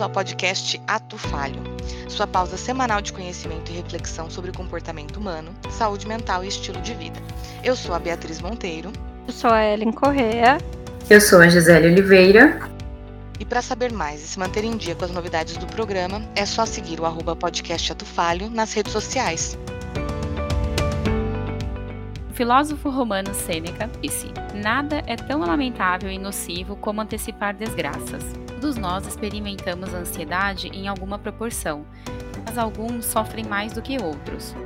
bem-vindos ao podcast Ato Falho, sua pausa semanal de conhecimento e reflexão sobre o comportamento humano, saúde mental e estilo de vida. Eu sou a Beatriz Monteiro. Eu sou a Ellen Correa. Eu sou a Gisele Oliveira. E para saber mais e se manter em dia com as novidades do programa, é só seguir o arroba podcast Ato Falho nas redes sociais. Filósofo romano Sêneca disse: Nada é tão lamentável e nocivo como antecipar desgraças. Todos nós experimentamos ansiedade em alguma proporção, mas alguns sofrem mais do que outros.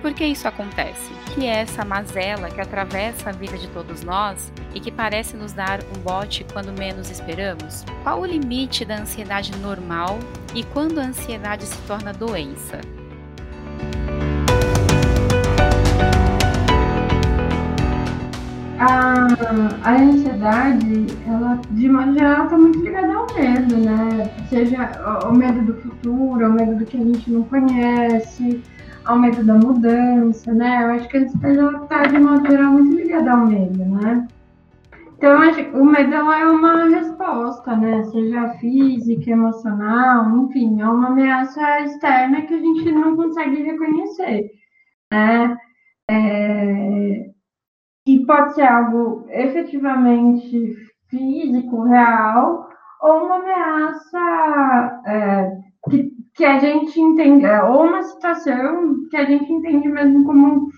Por que isso acontece? Que é essa mazela que atravessa a vida de todos nós e que parece nos dar um bote quando menos esperamos? Qual o limite da ansiedade normal e quando a ansiedade se torna doença? A, a ansiedade, ela, de modo geral, está muito ligada ao medo, né? Seja o medo do futuro, o medo do que a gente não conhece, ao medo da mudança, né? Eu acho que a ansiedade está, de modo geral, muito ligada ao medo, né? Então, o medo é uma resposta, né? Seja física, emocional, enfim, é uma ameaça externa que a gente não consegue reconhecer, né? É, e pode ser algo efetivamente físico, real, ou uma ameaça é, que, que a gente entende, é, ou uma situação que a gente entende mesmo como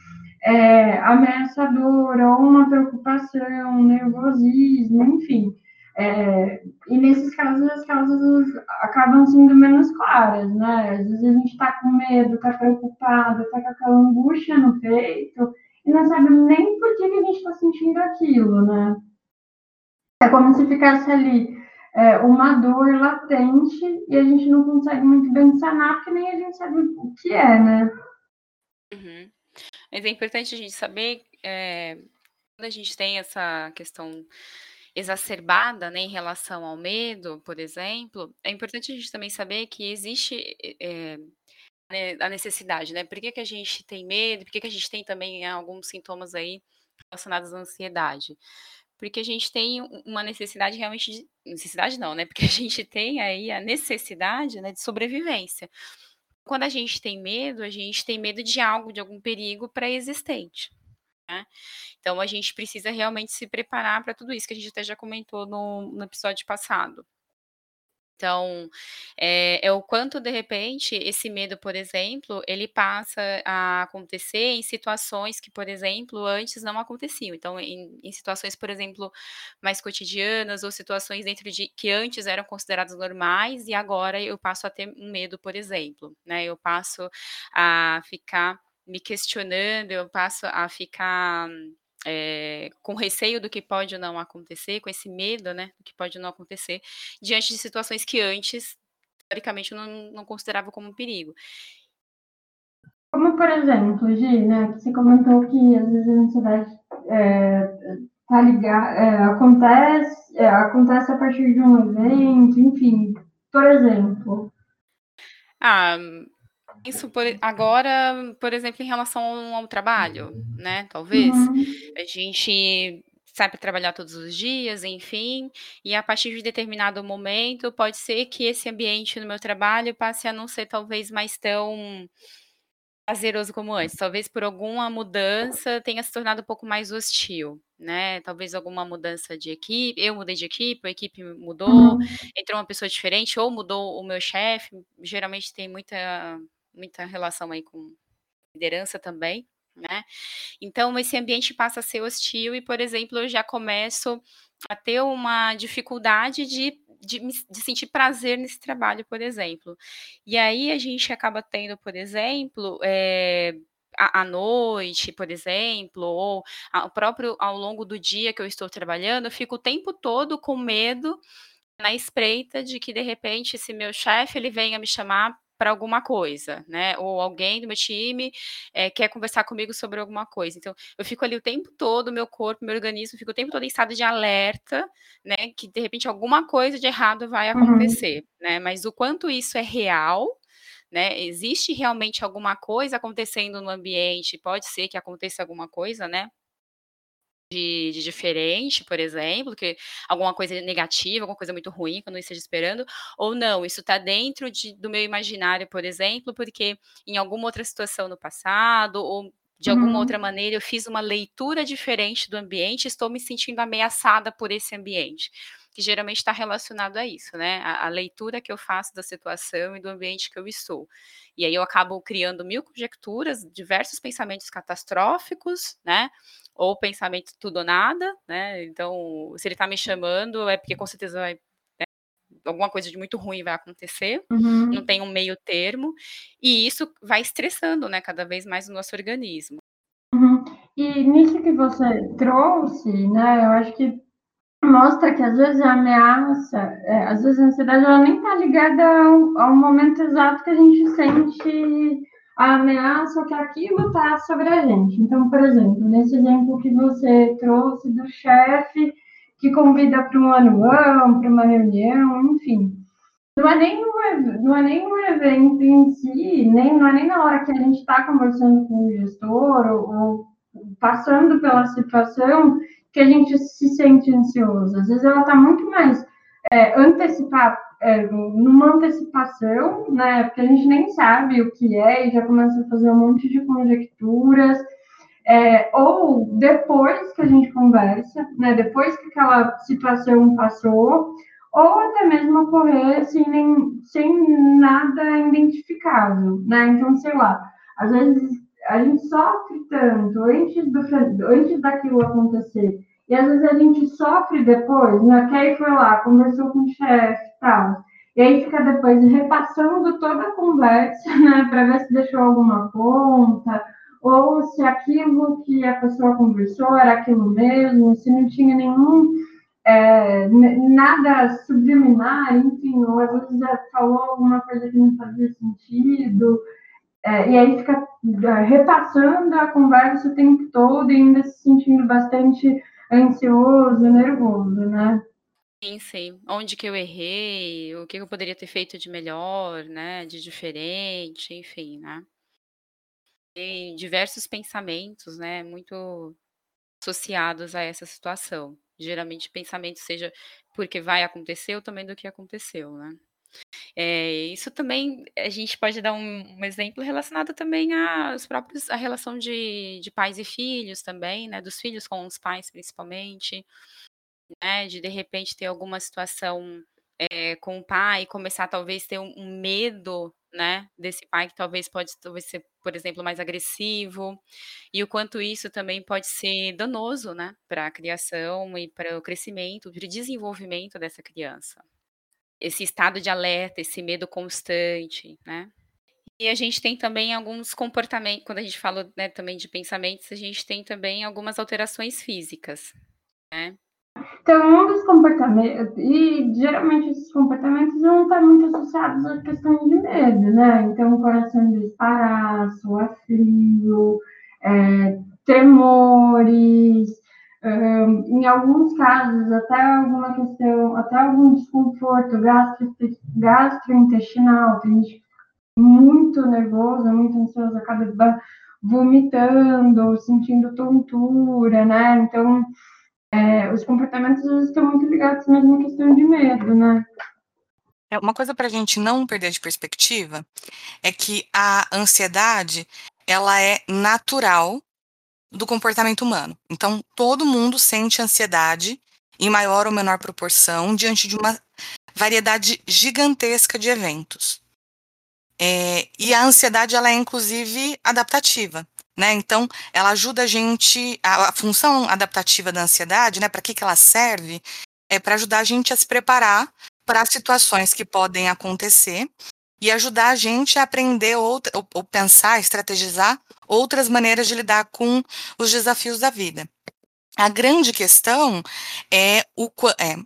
é, ameaçadora, ou uma preocupação, nervosismo, enfim. É, e nesses casos, as causas acabam sendo menos claras, né? Às vezes a gente está com medo, está preocupado, está com aquela angústia no peito, e não sabe nem por que, que a gente está sentindo aquilo, né? É como se ficasse ali é, uma dor latente e a gente não consegue muito bem sanar, porque nem a gente sabe o que é, né? Uhum. Mas é importante a gente saber, é, quando a gente tem essa questão exacerbada né, em relação ao medo, por exemplo, é importante a gente também saber que existe é, né, a necessidade, né? Por que, que a gente tem medo? Por que, que a gente tem também alguns sintomas aí relacionados à ansiedade? Porque a gente tem uma necessidade realmente de. Necessidade não, né? Porque a gente tem aí a necessidade né, de sobrevivência. Quando a gente tem medo, a gente tem medo de algo, de algum perigo pré-existente. Né? Então a gente precisa realmente se preparar para tudo isso que a gente até já comentou no, no episódio passado. Então, é, é, o quanto, de repente, esse medo, por exemplo, ele passa a acontecer em situações que, por exemplo, antes não aconteciam. Então, em, em situações, por exemplo, mais cotidianas ou situações dentro de que antes eram consideradas normais e agora eu passo a ter um medo, por exemplo, né? Eu passo a ficar me questionando, eu passo a ficar é, com receio do que pode não acontecer, com esse medo, né, do que pode não acontecer, diante de situações que antes, teoricamente, eu não, não considerava como um perigo. Como, por exemplo, Gi, né, você comentou que às vezes a ansiedade é, tá ligada, é, acontece, é, acontece a partir de um evento, enfim, por exemplo. Ah, isso por, agora, por exemplo, em relação ao, trabalho, né? Talvez. Uhum. A gente sai para trabalhar todos os dias, enfim, e a partir de determinado momento, pode ser que esse ambiente no meu trabalho passe a não ser talvez mais tão prazeroso como antes. Talvez por alguma mudança tenha se tornado um pouco mais hostil, né? Talvez alguma mudança de equipe. Eu mudei de equipe, a equipe mudou, uhum. entrou uma pessoa diferente, ou mudou o meu chefe. Geralmente tem muita muita relação aí com liderança também, né? Então esse ambiente passa a ser hostil e, por exemplo, eu já começo a ter uma dificuldade de, de, de, sentir prazer nesse trabalho, por exemplo. E aí a gente acaba tendo, por exemplo, é, à noite, por exemplo, ou ao próprio ao longo do dia que eu estou trabalhando, eu fico o tempo todo com medo na espreita de que de repente esse meu chefe ele venha me chamar para alguma coisa, né? Ou alguém do meu time é, quer conversar comigo sobre alguma coisa. Então, eu fico ali o tempo todo, meu corpo, meu organismo, fico o tempo todo em estado de alerta, né? Que de repente alguma coisa de errado vai uhum. acontecer, uhum. né? Mas o quanto isso é real, né? Existe realmente alguma coisa acontecendo no ambiente? Pode ser que aconteça alguma coisa, né? De, de, diferente, por exemplo, que alguma coisa negativa, alguma coisa muito ruim que eu não esteja esperando, ou não, isso está dentro de, do meu imaginário, por exemplo, porque em alguma outra situação no passado, ou de alguma uhum. outra maneira eu fiz uma leitura diferente do ambiente, estou me sentindo ameaçada por esse ambiente que geralmente está relacionado a isso, né? A, a, leitura que eu faço da situação e do ambiente que eu estou. E aí eu acabo criando mil conjecturas, diversos pensamentos catastróficos, né? Ou pensamento tudo ou nada, né? Então, se ele está me chamando, é porque com certeza vai né? alguma coisa de muito ruim vai acontecer, uhum. não tem um meio termo, e isso vai estressando, né, cada vez mais o nosso organismo. Uhum. E nisso que você trouxe, né, eu acho que mostra que às vezes a ameaça, é, às vezes a ansiedade, ela nem está ligada ao, ao, momento exato que a gente sente a ameaça que aquilo está sobre a gente. Então, por exemplo, nesse exemplo que você trouxe do chefe que convida para um anuão, para uma reunião, enfim. Não é, nem um, não é nem um evento em si, nem, não é nem na hora que a gente está conversando com o gestor ou, ou passando pela situação que a gente se sente ansioso. Às vezes ela está muito mais é, antecipar, é, numa antecipação, né? Porque a gente nem sabe o que é e já começa a fazer um monte de conjecturas. É, ou depois que a gente conversa, né? Depois que aquela situação passou, ou até mesmo ocorrer sem, nem, sem nada identificável, né? Então, sei lá, às vezes a gente sofre tanto antes, do, antes daquilo acontecer, e às vezes a gente sofre depois, né? Que aí foi lá, conversou com o chefe e tal. E aí fica depois repassando toda a conversa, né? Para ver se deixou alguma ponta, ou se aquilo que a pessoa conversou era aquilo mesmo, se não tinha nenhum. É, nada subliminar, enfim, ou às vezes falou alguma coisa que não fazia sentido. É, e aí fica é, repassando a conversa o tempo todo e ainda se sentindo bastante ansioso, nervoso, né? Sim, sim. Onde que eu errei, o que eu poderia ter feito de melhor, né, de diferente, enfim, né? E diversos pensamentos, né, muito associados a essa situação. Geralmente pensamentos seja porque vai acontecer ou também do que aconteceu, né? É, isso também a gente pode dar um, um exemplo relacionado também às próprios a relação de, de pais e filhos também, né? Dos filhos com os pais principalmente, né? De de repente ter alguma situação é, com o pai, começar talvez ter um, um, medo, né? Desse pai que talvez pode talvez ser, por exemplo, mais agressivo, e o quanto isso também pode ser danoso, né? Para a criação e para o crescimento, para o desenvolvimento dessa criança esse estado de alerta, esse medo constante, né? E a gente tem também alguns comportamentos, quando a gente fala né, também de pensamentos, a gente tem também algumas alterações físicas, né? Então, um dos comportamentos, e geralmente esses comportamentos não estão muito associados à questão de medo, né? Então, o coração disparar, suar frio, é, tremores, em alguns casos, até alguma questão, até algum desconforto gastro, gastrointestinal, tem gente muito nervosa, muito ansiosa, acaba vomitando, sentindo tontura, né? Então, é, os comportamentos estão muito ligados mesmo à questão de medo, né? É, uma coisa para a gente não perder de perspectiva é que a ansiedade ela é natural do comportamento humano. Então, todo mundo sente ansiedade em maior ou menor proporção diante de uma variedade gigantesca de eventos. É, e a ansiedade ela é inclusive adaptativa, né? Então, ela ajuda a gente a, a função adaptativa da ansiedade, né? Para que que ela serve? É para ajudar a gente a se preparar para situações que podem acontecer e ajudar a gente a aprender ou, ou pensar, estrategizar outras maneiras de lidar com os desafios da vida. A grande questão é o é,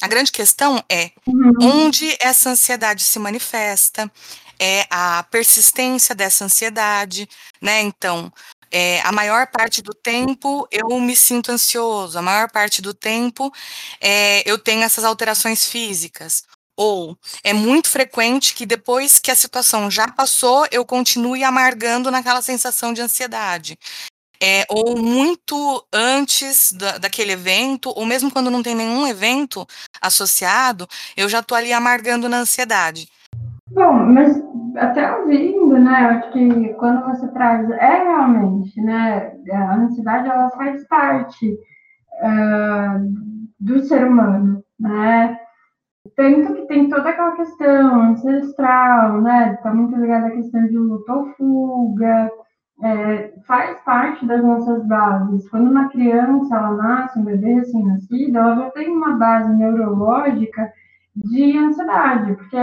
a grande questão é uhum. onde essa ansiedade se manifesta, é a persistência dessa ansiedade, né? Então, é, a maior parte do tempo eu me sinto ansioso, a maior parte do tempo é, eu tenho essas alterações físicas. Ou é muito frequente que depois que a situação já passou, eu continue amargando naquela sensação de ansiedade. é, ou muito antes da, daquele evento, ou mesmo quando não tem nenhum evento associado, eu já estou ali amargando na ansiedade. Bom, mas até ouvindo, né, eu acho que quando você traz, é realmente, né, a ansiedade, ela faz parte uh, do ser humano, né, tanto que tem toda aquela questão ancestral, né? Está muito ligada à questão de luta ou fuga, é, faz parte das nossas bases. Quando uma criança ela nasce, um bebê recém-nascido, ela já tem uma base neurológica de ansiedade, porque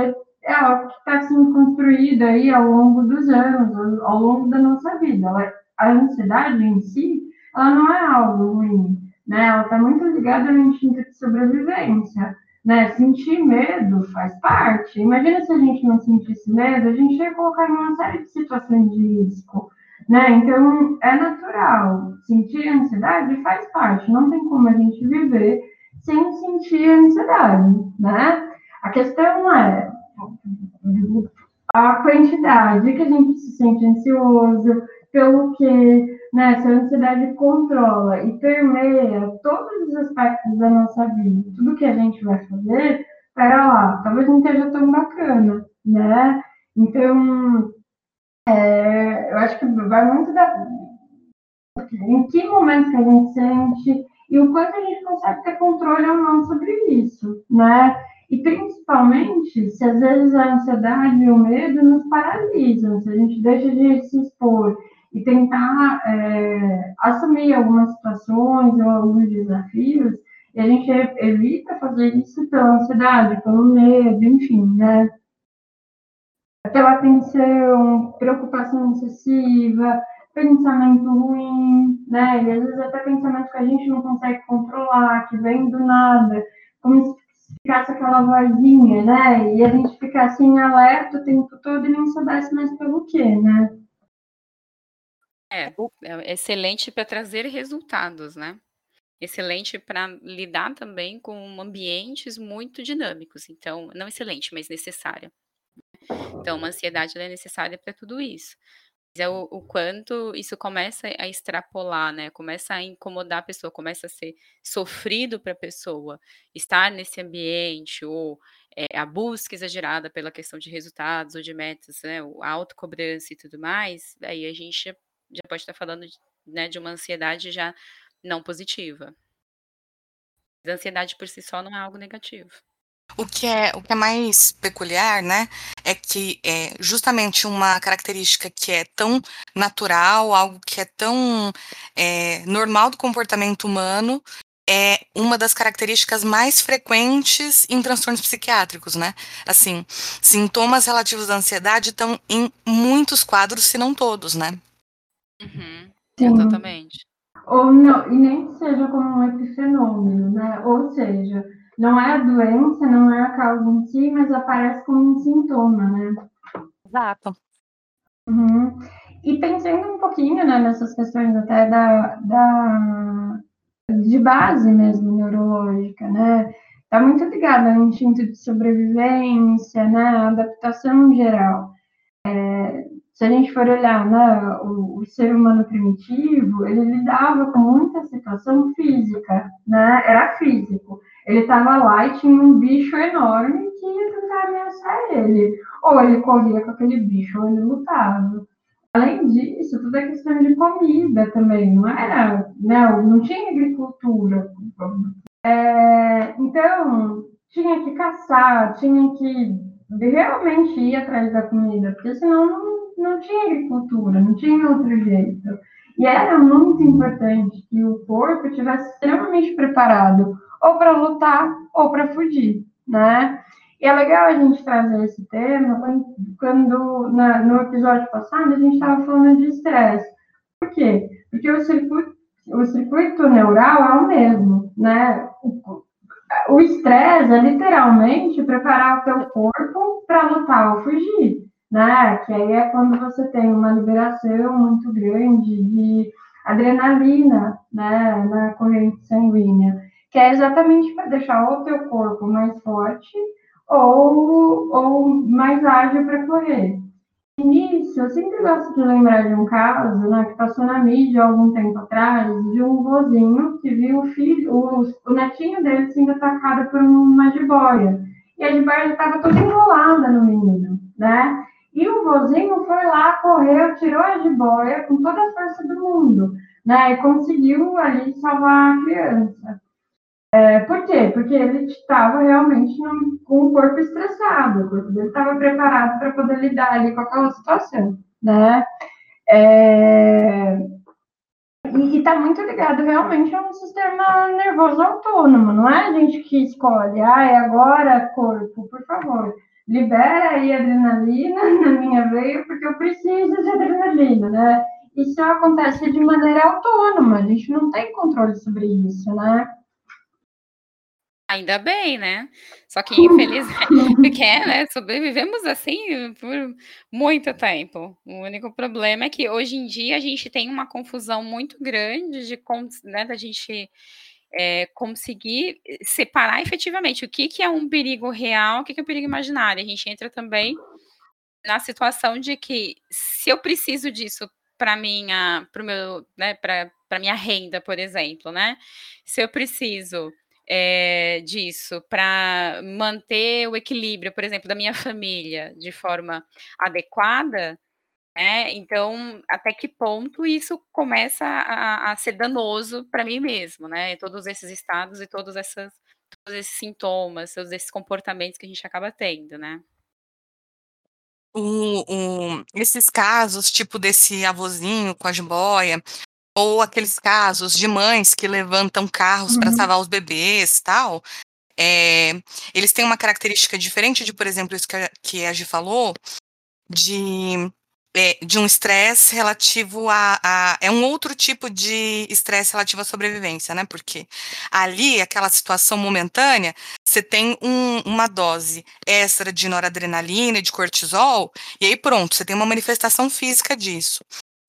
é algo que está sendo construído aí ao longo dos anos, ao longo da nossa vida. Ela, a ansiedade em si, ela não é algo ruim, né? Ela está muito ligada ao instinto de sobrevivência né? Sentir medo faz parte. Imagina se a gente não sentisse medo, a gente ia colocar em uma série de situações de risco, né? Então, é natural. Sentir ansiedade faz parte. Não tem como a gente viver sem sentir ansiedade, né? A questão é a quantidade que a gente se sente ansioso, pelo que né, se a ansiedade controla e permeia todos os aspectos da nossa vida, tudo que a gente vai fazer, pera lá, talvez não esteja tão bacana, né? Então, é, eu acho que vai muito da. Em que momento que a gente sente e o quanto a gente consegue ter controle ou não sobre isso, né? E principalmente se às vezes a ansiedade e o medo nos paralisam, se a gente deixa de se expor e tentar é, assumir algumas situações ou alguns desafios, e a gente evita fazer isso pela ansiedade, pelo medo, enfim, né? Pela atenção, preocupação excessiva, pensamento ruim, né? E às vezes até pensamento que a gente não consegue controlar, que vem do nada, como se ficasse aquela vozinha, né? E a gente fica assim alerta o tempo todo e não soubesse mais pelo quê, né? É, é excelente para trazer resultados, né? Excelente para lidar também com ambientes muito dinâmicos. Então, não excelente, mas necessária. Então, uma ansiedade é necessária para tudo isso. Mas é o, o, quanto isso começa a extrapolar, né? Começa a incomodar a pessoa, começa a ser sofrido para a pessoa estar nesse ambiente, ou é, a busca exagerada pela questão de resultados ou de metas, né? A autocobrança e tudo mais, daí a gente já pode estar falando de, né, de uma ansiedade já não positiva. A ansiedade por si só não é algo negativo. O que é, o que é mais peculiar, né, é que é justamente uma característica que é tão natural, algo que é tão é, normal do comportamento humano, é uma das características mais frequentes em transtornos psiquiátricos, né? Assim, sintomas relativos à ansiedade estão em muitos quadros, se não todos, né? Uhum, exatamente. Ou não, e nem que seja como um epifenômeno, né? Ou seja, não é a doença, não é a causa em si, mas aparece como um sintoma, né? Exato. Uhum. E pensando um pouquinho né, nessas questões até da, da de base mesmo neurológica, né? Está muito ligada ao instinto de sobrevivência, né? A adaptação geral. É, se a gente for olhar né, o, o, ser humano primitivo, ele lidava com muita situação física, né? Era físico. Ele estava lá e tinha um bicho enorme que ia tentar ameaçar ele. Ou ele corria com aquele bicho, ou ele lutava. Além disso, toda a questão de comida também, não era, né? Não tinha agricultura. É, então, tinha que caçar, tinha que realmente ir atrás da comida, porque senão não não tinha agricultura, não tinha outro jeito. E era muito importante que o corpo estivesse extremamente preparado, ou para lutar, ou para fugir, né? E é legal a gente trazer esse tema quando, na, no episódio passado, a gente estava falando de estresse. Por quê? Porque o circuito, o circuito neural é o mesmo, né? O estresse é literalmente preparar o teu corpo para lutar ou fugir né? Que aí é quando você tem uma liberação muito grande de adrenalina, né, na corrente sanguínea, que é exatamente para deixar o teu corpo mais forte ou, ou mais ágil para correr. início, eu sempre gosto de lembrar de um caso né, que passou na mídia algum tempo atrás, de um vozinho que viu o filho, o, o netinho dele sendo atacado por uma jiboia. E a jiboia estava toda enrolada no menino, né? E o vozinho foi lá, correu, tirou a jiboia com toda a força do mundo, né? E conseguiu ali salvar a criança. É, por quê? Porque ele estava realmente com o corpo estressado, o corpo dele estava preparado para poder lidar ali com aquela situação, né? É, e está muito ligado realmente a um sistema nervoso autônomo, não é a gente que escolhe, ah, é agora, corpo, por favor, libera aí adrenalina na minha veia, porque eu preciso de adrenalina, né? Isso acontece de maneira autônoma, a gente não tem controle sobre isso, né? Ainda bem, né? Só que infelizmente, porque, né, sobrevivemos assim por muito tempo. O único problema é que hoje em dia a gente tem uma confusão muito grande de né, da gente é, conseguir separar efetivamente o que, que é um perigo real, o que, que é um perigo imaginário. A gente entra também na situação de que se eu preciso disso para minha, para meu, né, para minha renda, por exemplo, né? Se eu preciso é, disso para manter o equilíbrio, por exemplo, da minha família de forma adequada, né? Então, até que ponto isso começa a, a ser danoso para mim mesmo, né? Todos esses estados e todos, essas, todos esses sintomas, todos esses comportamentos que a gente acaba tendo, né? O, o, esses casos, tipo desse avôzinho com a jiboia, ou aqueles casos de mães que levantam carros uhum. para salvar os bebês tal. É, eles têm uma característica diferente de, por exemplo, isso que a, que a Gi falou, de, de um estresse relativo a, a, É um outro tipo de estresse relativo à sobrevivência, né? Porque ali, aquela situação momentânea, você tem um, uma dose extra de noradrenalina de cortisol, e aí pronto, você tem uma manifestação física disso.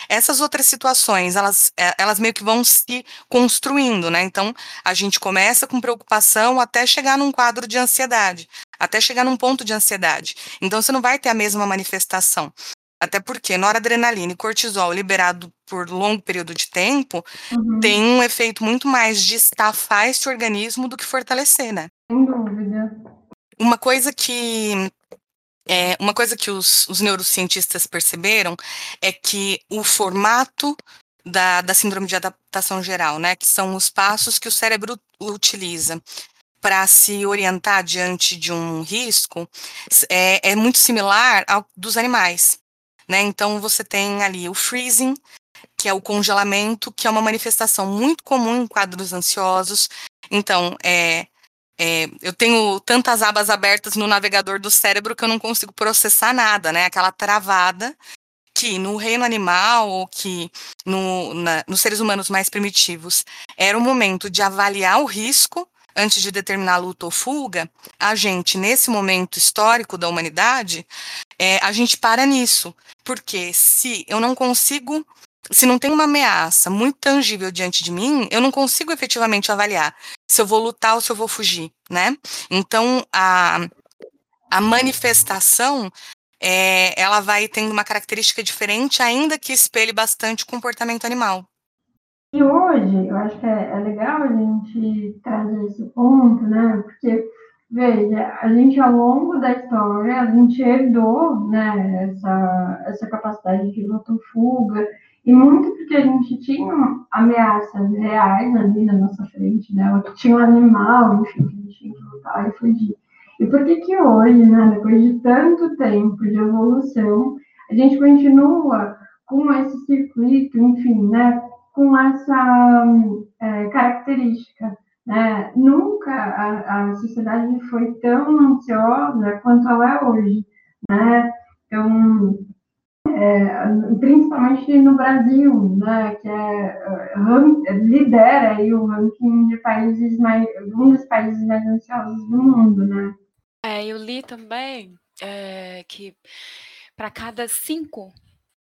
Essas outras situações, elas, é, elas meio que vão se construindo, né? Então, a gente começa com preocupação até chegar num quadro de ansiedade, até chegar num ponto de ansiedade. Então, você não vai ter a mesma manifestação. Até porque noradrenalina e cortisol liberado por longo período de tempo uhum. tem um efeito muito mais de estafar esse organismo do que fortalecer, né? Sem dúvida. Uma coisa que é, uma coisa que os, os, neurocientistas perceberam é que o formato da, da síndrome de adaptação geral, né, que são os passos que o cérebro utiliza para se orientar diante de um risco, é, é muito similar ao dos animais. Né? Então, você tem ali o freezing, que é o congelamento, que é uma manifestação muito comum em quadros ansiosos. Então, é, é, eu tenho tantas abas abertas no navegador do cérebro que eu não consigo processar nada, né? Aquela travada que no reino animal ou que no, na, nos seres humanos mais primitivos era o momento de avaliar o risco antes de determinar luta ou fuga, a gente, nesse momento histórico da humanidade, é, a gente para nisso. Porque se eu não consigo se não tem uma ameaça muito tangível diante de mim, eu não consigo efetivamente avaliar se eu vou lutar ou se eu vou fugir, né? Então, a, a manifestação, é, ela vai tendo uma característica diferente, ainda que espelhe bastante o comportamento animal. E hoje, eu acho que é, é legal a gente trazer esse ponto, né? Porque, veja, a gente ao longo da história, a gente herdou, né, essa, essa capacidade de luta-fuga, e muito porque a gente tinha ameaças reais ali na nossa frente, né? Tinha um animal, enfim, que a gente tinha que lutar e fugir. E por que que hoje, né, depois de tanto tempo de evolução, a gente continua com esse circuito, enfim, né, com essa é, característica, né? Nunca a, a sociedade foi tão ansiosa quanto ela é hoje, né? Então, é, principalmente no Brasil, né, que é, é, lidera aí o ranking de países mais, um dos países mais ansiosos do mundo, né? É, eu li também é, que para cada cinco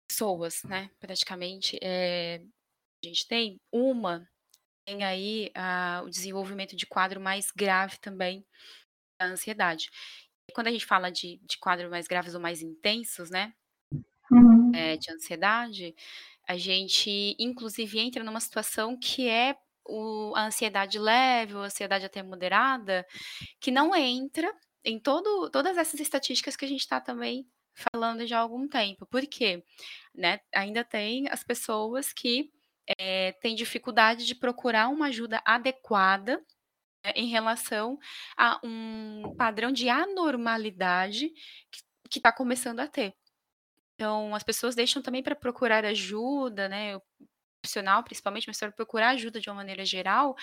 pessoas, né, praticamente, é, a gente tem uma tem aí a, o desenvolvimento de quadro mais grave também da ansiedade. E quando a gente fala de, de quadros mais graves ou mais intensos, né, eh, de ansiedade, a gente inclusive entra numa situação que é o a ansiedade leve ou ansiedade até moderada, que não entra em todo todas essas estatísticas que a gente está também falando já há algum tempo. Por quê? Né, ainda tem as pessoas que, eh, têm dificuldade de procurar uma ajuda adequada, né, em relação a um padrão de anormalidade que que tá começando a ter. Então as pessoas deixam também para procurar ajuda, né, profissional principalmente, mas para procurar ajuda de uma maneira geral,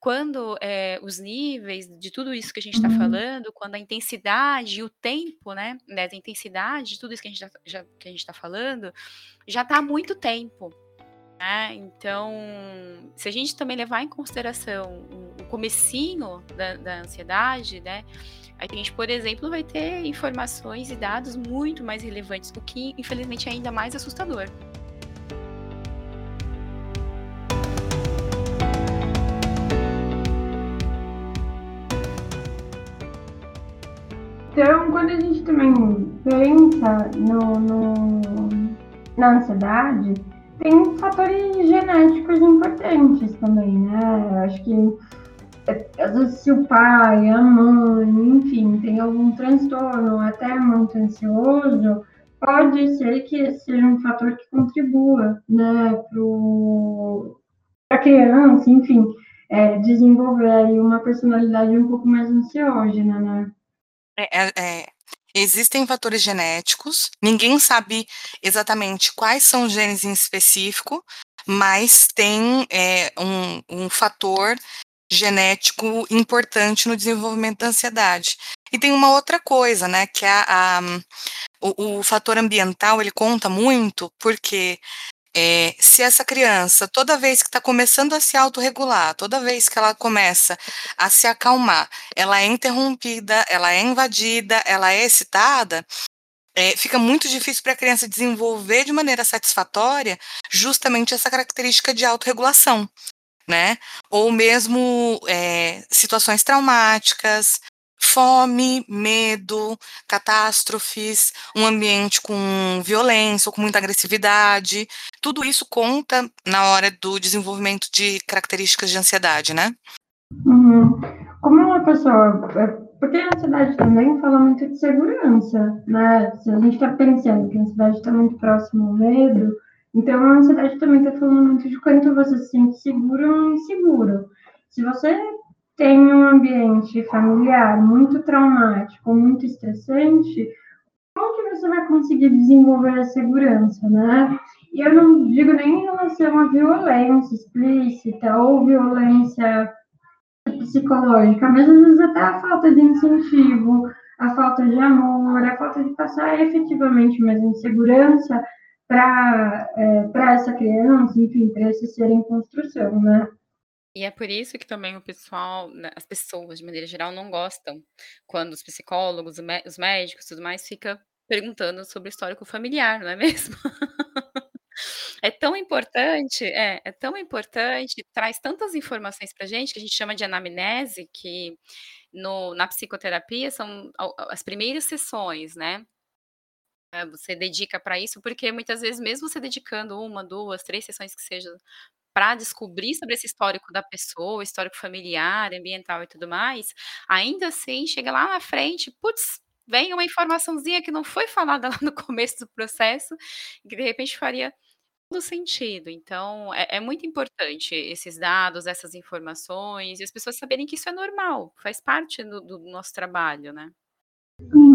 quando, eh, os níveis de tudo isso que a gente está Uhum. falando, quando a intensidade e o tempo, né, dessa intensidade de tudo isso que a gente gente tá falando, já tá há muito tempo, né. Então, se a gente também levar em consideração o comecinho da da ansiedade, né, a gente, por exemplo, vai ter informações e dados muito mais relevantes, o que infelizmente é ainda mais assustador. Então, quando a gente também pensa no no na ansiedade, tem fatores genéticos importantes também, né, eu acho que, às vezes, se o pai, a mãe, enfim, tem algum transtorno, até muito ansioso, pode ser que esse seja um fator que contribua, né, para pra criança, enfim, eh, desenvolver uma personalidade um pouco mais ansiógena, né. É é é, existem fatores genéticos, ninguém sabe exatamente quais são os genes em específico, mas tem, eh, um um fator genético importante no desenvolvimento da ansiedade. E tem uma outra coisa, né, que é a a o o fator ambiental, ele conta muito, porque, eh, se essa criança, toda vez que tá começando a se autorregular, toda vez que ela começa a se acalmar, ela é interrompida, ela é invadida, ela é excitada, eh, fica muito difícil pra criança desenvolver de maneira satisfatória, justamente essa característica de autorregulação, né. Ou mesmo, eh, situações traumáticas, fome, medo, catástrofes, um ambiente com violência ou com muita agressividade, tudo isso conta na hora do desenvolvimento de características de ansiedade, né. Uhum. Como uma pessoa eh, porque a ansiedade também fala muito de segurança, né, se a gente tá pensando que a ansiedade tá muito próximo ao medo, então a ansiedade também tá falando muito de quanto você se sente seguro ou inseguro. Se você tem um ambiente familiar muito traumático, muito estressante, como que você vai conseguir desenvolver a segurança, né. E eu não digo nem em relação à violência explícita ou violência psicológica, mas às vezes até a falta de incentivo, a falta de amor, a falta de passar efetivamente mesmo segurança pra, eh, pra essa criança, enfim, pra esse ser em construção, né. E é por isso que também o pessoal, né, as pessoas de maneira geral não gostam quando os psicólogos, os médicos, tudo mais, fica perguntando sobre o histórico familiar, não é mesmo? É tão importante é, é tão importante, traz tantas informações pra gente, que a gente chama de anamnese, que no na psicoterapia são as primeiras sessões, né. Eh, você dedica pra isso, porque muitas vezes mesmo você dedicando 1, 2, 3 sessões que seja, pra descobrir sobre esse histórico da pessoa, histórico familiar, ambiental e tudo mais, ainda assim chega lá na frente, puts, vem uma informaçãozinha que não foi falada lá no começo do processo, que de repente faria todo sentido. Então é é muito importante esses dados, essas informações e as pessoas saberem que isso é normal, faz parte do do nosso trabalho, né. Uhum.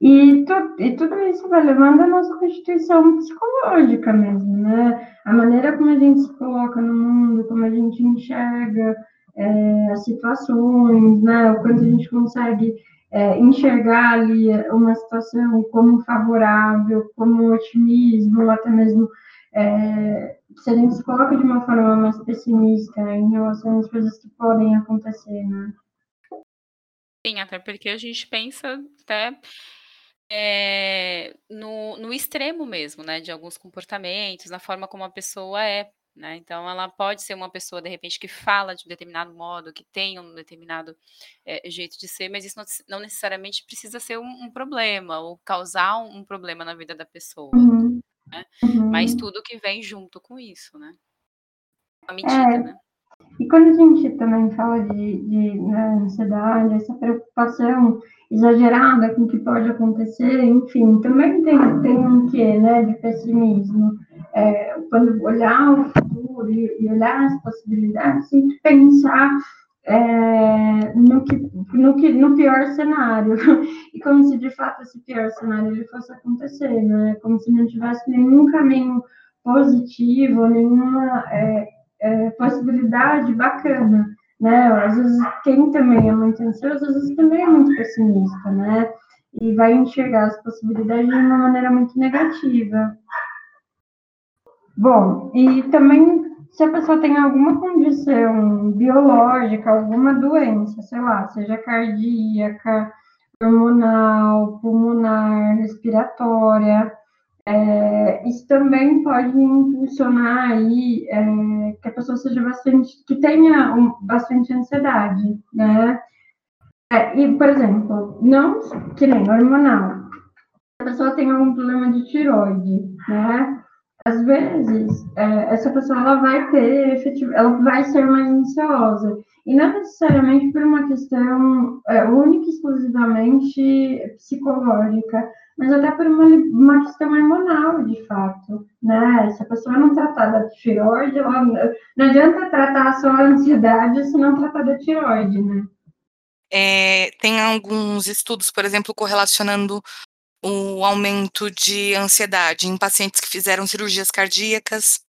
E tu e tudo isso vai levando a nossa constituição psicológica mesmo, né, a maneira como a gente se coloca no mundo, como a gente enxerga, eh, as situações, né, o quanto a gente consegue, eh, enxergar ali uma situação como favorável, como otimismo até mesmo, eh, se a gente se coloca de uma forma mais pessimista em relação às coisas que podem acontecer, né. Sim, até porque a gente pensa até, eh, no no extremo mesmo, né, de alguns comportamentos, na forma como a pessoa é, né, então ela pode ser uma pessoa, de repente, que fala de um determinado modo, que tem um determinado, eh, jeito de ser, mas isso não não necessariamente precisa ser um um problema ou causar um problema na vida da pessoa. Uhum. né? Uhum. Mas tudo que vem junto com isso, né? A medida, É. né? E quando a gente também fala de, de né, ansiedade, essa preocupação exagerada com o que pode acontecer, enfim, também tem, tem um quê, né, de pessimismo. É, quando olhar o futuro e, e olhar as possibilidades, sempre pensar é, no, que, no, que, no pior cenário. E como se de fato esse pior cenário ele fosse acontecer, né? Como se não tivesse nenhum caminho positivo, nenhuma é, é, possibilidade bacana, né? Às vezes quem também é muito ansioso, às vezes também é muito pessimista, né? E vai enxergar as possibilidades de uma maneira muito negativa. Bom, e também se a pessoa tem alguma condição biológica, alguma doença, sei lá, seja cardíaca, hormonal, pulmonar, respiratória, é, isso também pode impulsionar aí é, que a pessoa seja bastante, que tenha um, bastante ansiedade, né? É, e, por exemplo, não que nem hormonal, a pessoa tem algum problema de tiroide, né? Às vezes, é, essa pessoa ela vai ter efetivo, ela vai ser mais ansiosa. E não necessariamente por uma questão é, única e exclusivamente psicológica, mas até por uma, uma questão hormonal, de fato, né? Se a pessoa não tratar da tiroide, ela, não adianta tratar só a ansiedade se não tratar da tiroide, né? É, tem alguns estudos, por exemplo, correlacionando o aumento de ansiedade em pacientes que fizeram cirurgias cardíacas.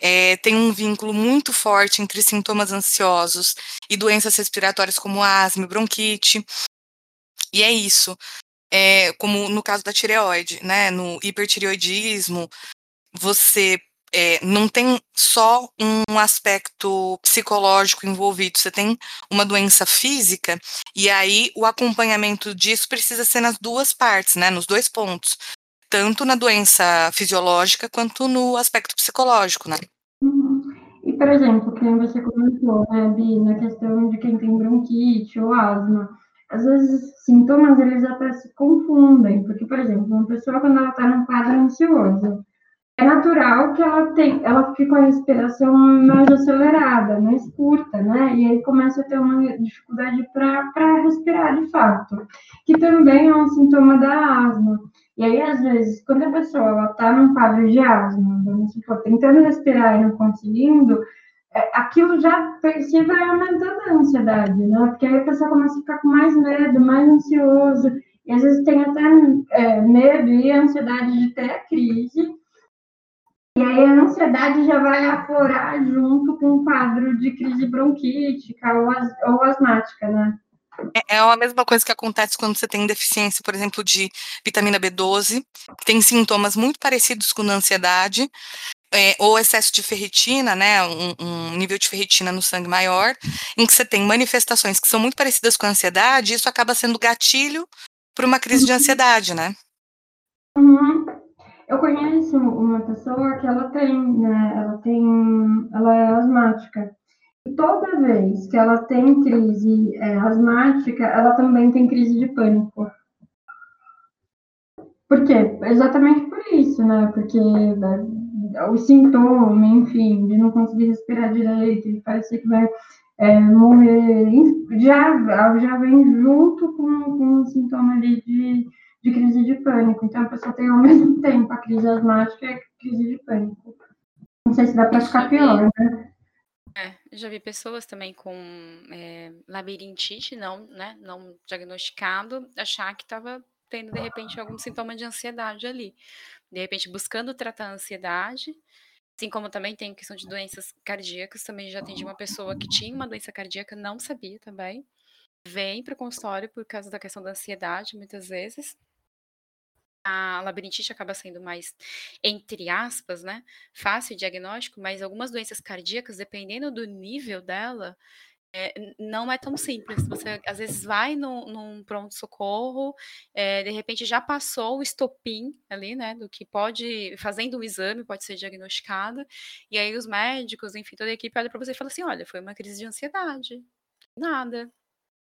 É, tem um vínculo muito forte entre sintomas ansiosos e doenças respiratórias como asma e bronquite. E é isso. É, como no caso da tireoide, né? No hipertireoidismo, você é, não tem só um aspecto psicológico envolvido, você tem uma doença física, e aí o acompanhamento disso precisa ser nas duas partes, né, nos dois pontos, tanto na doença fisiológica quanto no aspecto psicológico, né. Uhum. E, por exemplo, como você comentou, né, Bi, na questão de quem tem bronquite ou asma, às vezes sintomas eles até se confundem, porque, por exemplo, uma pessoa quando ela está num quadro ansioso, é natural que ela tem, ela fique com a respiração mais acelerada, mais curta, né? E aí começa a ter uma dificuldade para respirar de fato, que também é um sintoma da asma. E aí, às vezes, quando a pessoa está num quadro de asma, vamos supor, tentando respirar e não conseguindo, é, aquilo já si vai aumentando a ansiedade, né? Porque aí a pessoa começa a ficar com mais medo, mais ansioso, e às vezes tem até é, medo e ansiedade de ter a crise, e aí a ansiedade já vai aflorar junto com o quadro de crise bronquítica ou, as, ou asmática, né? É, é a mesma coisa que acontece quando você tem deficiência, por exemplo, de vitamina B12, que tem sintomas muito parecidos com a ansiedade, é, ou excesso de ferritina, né, um, um, nível de ferritina no sangue maior, em que você tem manifestações que são muito parecidas com a ansiedade, e isso acaba sendo gatilho para uma crise de ansiedade, né? Uhum. Eu conheço uma pessoa que ela tem, né, ela tem, ela é asmática. E toda vez que ela tem crise é, asmática, ela também tem crise de pânico. Por quê? Exatamente por isso, né? Porque né, o sintoma, enfim, de não conseguir respirar direito, de parecer que vai é, morrer, já, já vem junto com, com o sintoma ali de de crise de pânico. Então, a pessoa tem ao mesmo tempo a crise asmática e a crise de pânico. Não sei se dá para ficar pior, né? É, já vi pessoas também com é, labirintite, não, né, não diagnosticado, achar que estava tendo, de repente, algum sintoma de ansiedade ali. De repente, buscando tratar a ansiedade, assim como também tem questão de doenças cardíacas, também já atendi uma pessoa que tinha uma doença cardíaca, não sabia também, vem para o consultório por causa da questão da ansiedade, muitas vezes, a labirintite acaba sendo mais, entre aspas, né, fácil diagnóstico, mas algumas doenças cardíacas, dependendo do nível dela, é, não é tão simples. Você às vezes vai no, num pronto-socorro, é, de repente já passou o estopim ali, né, do que pode, fazendo o exame, pode ser diagnosticado, e aí os médicos, enfim, toda a equipe olha para você e fala assim: olha, foi uma crise de ansiedade. Nada.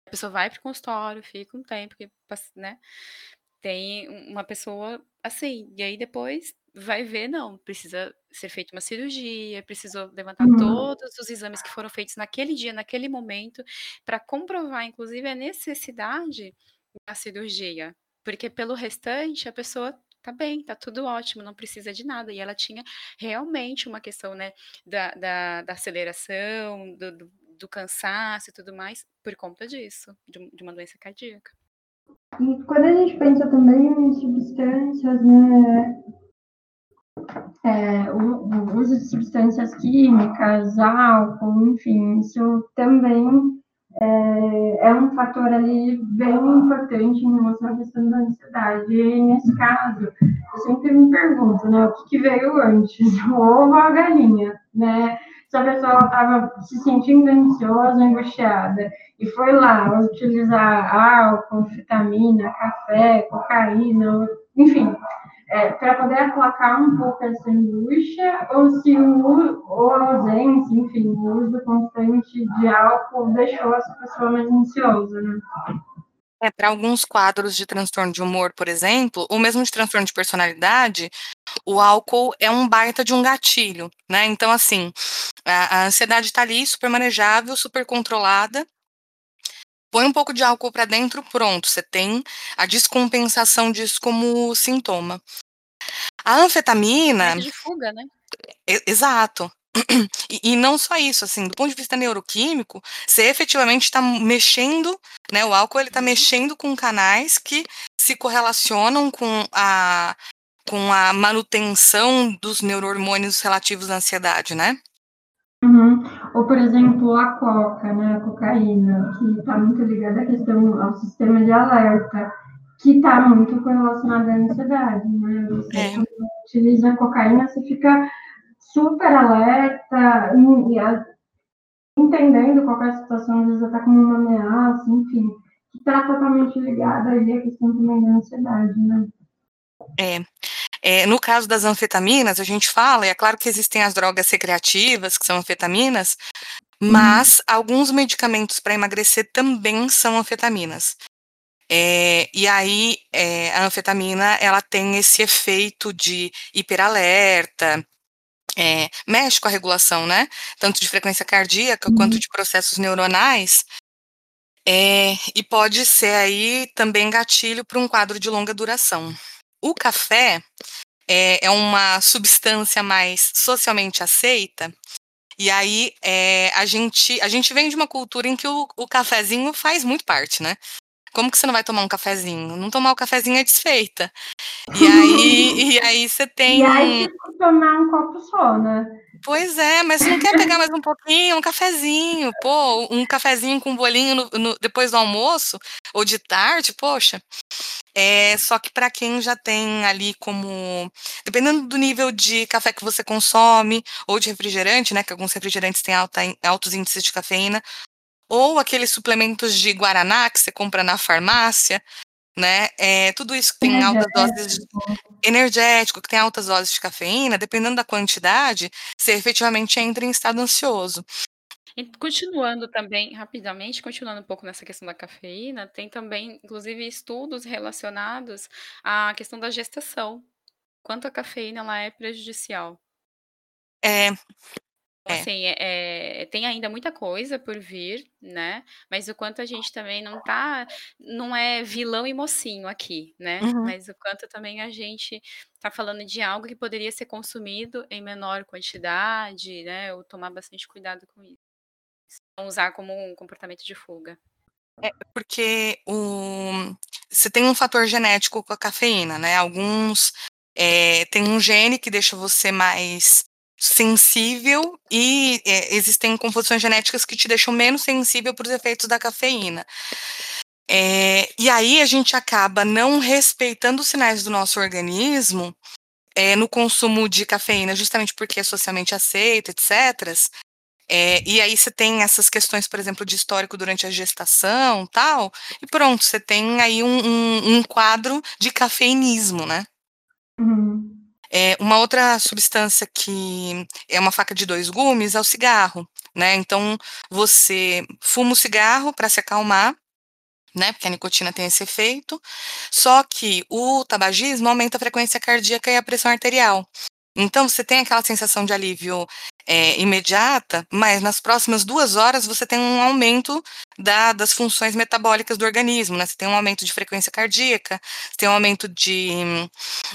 A pessoa vai para o consultório, fica um tempo, né? Tem uma pessoa assim, e aí depois vai ver, não, precisa ser feita uma cirurgia, precisou levantar Uhum. todos os exames que foram feitos naquele dia, naquele momento, para comprovar, inclusive, a necessidade da cirurgia. Porque pelo restante, a pessoa tá bem, tá tudo ótimo, não precisa de nada. E ela tinha realmente uma questão, né, da, da, da aceleração, do, do, do cansaço e tudo mais, por conta disso, de, de uma doença cardíaca. E quando a gente pensa também em substâncias, né, é, o, o, uso de substâncias químicas, álcool, enfim, isso também é, é, um fator ali bem importante em relação à questão da ansiedade. E nesse caso, eu sempre me pergunto, né, o que, que veio antes, o ovo ou a galinha, né? Se a pessoa estava se sentindo ansiosa, angustiada, e foi lá utilizar álcool, vitamina, café, cocaína, enfim, é, para poder aplacar um pouco essa angústia, ou se o, ou a ausência, enfim, o uso constante de álcool deixou essa pessoa mais ansiosa, né? É, para alguns quadros de transtorno de humor, por exemplo, ou mesmo de transtorno de personalidade, o álcool é um baita de um gatilho, né? Então, assim, a, a ansiedade está ali, super manejável, super controlada. Põe um pouco de álcool para dentro, pronto, você tem a descompensação disso como sintoma. A anfetamina. de fuga, né? Exato. E, e, não só isso, assim, do ponto de vista neuroquímico, você efetivamente está mexendo, né? O álcool ele está mexendo com canais que se correlacionam com a, com a manutenção dos neurohormônios relativos à ansiedade, né? Uhum. Ou, por exemplo, a coca, né, a cocaína, que está muito ligada à questão ao sistema de alerta, que está muito correlacionada à ansiedade, né? Você é. utiliza a cocaína, você fica super alerta, entendendo qualquer situação, às vezes até como uma ameaça, enfim, que está totalmente ligada à questão também da ansiedade, né? É. é. No caso das anfetaminas, a gente fala, e é claro que existem as drogas recreativas, que são anfetaminas, mas uhum. alguns medicamentos para emagrecer também são anfetaminas. É, e aí, é, a anfetamina, ela tem esse efeito de hiperalerta, é, mexe com a regulação, né? Tanto de frequência cardíaca uhum. quanto de processos neuronais. É, e pode ser aí também gatilho para um quadro de longa duração. O café é, é, uma substância mais socialmente aceita. E aí é, a gente a gente vem de uma cultura em que o, o cafezinho faz muito parte, né? Como que você não vai tomar um cafezinho? Não tomar o cafezinho é desfeita. E aí, e aí você tem. E aí você tomar um copo só, né? Pois é, mas você não quer pegar mais um pouquinho, um cafezinho, pô, um cafezinho com um bolinho no, no, depois do almoço ou de tarde, poxa. É, só que para quem já tem ali como, dependendo do nível de café que você consome ou de refrigerante, né, que alguns refrigerantes têm alta, altos índices de cafeína, ou aqueles suplementos de guaraná que você compra na farmácia, né? É, tudo isso que tem altas doses de energético, que tem altas doses de cafeína, dependendo da quantidade, você efetivamente entra em estado ansioso. E continuando também, rapidamente, continuando um pouco nessa questão da cafeína, tem também, inclusive, estudos relacionados à questão da gestação. Quanto a cafeína ela é prejudicial. É, é. Assim, é, tem ainda muita coisa por vir, né? Mas o quanto a gente também não tá, não é vilão e mocinho aqui, né? Uhum. Mas o quanto também a gente tá falando de algo que poderia ser consumido em menor quantidade, né? Ou tomar bastante cuidado com isso. Usar como um comportamento de fuga. É porque o... você tem um fator genético com a cafeína, né? Alguns é, tem um gene que deixa você mais sensível e é, existem composições genéticas que te deixam menos sensível para os efeitos da cafeína. É, e aí a gente acaba não respeitando os sinais do nosso organismo é, no consumo de cafeína, justamente porque é socialmente aceito, etc. É, e aí você tem essas questões, por exemplo, de histórico durante a gestação, tal, e pronto, você tem aí um, um, um quadro de cafeinismo, né? Uhum. É, uma outra substância que é uma faca de dois gumes é o cigarro, né? Então você fuma o cigarro para se acalmar, né? Porque a nicotina tem esse efeito. Só que o tabagismo aumenta a frequência cardíaca e a pressão arterial. Então, você tem aquela sensação de alívio é, imediata, mas nas próximas duas horas você tem um aumento da, das funções metabólicas do organismo, né? Você tem um aumento de frequência cardíaca, você tem um aumento de.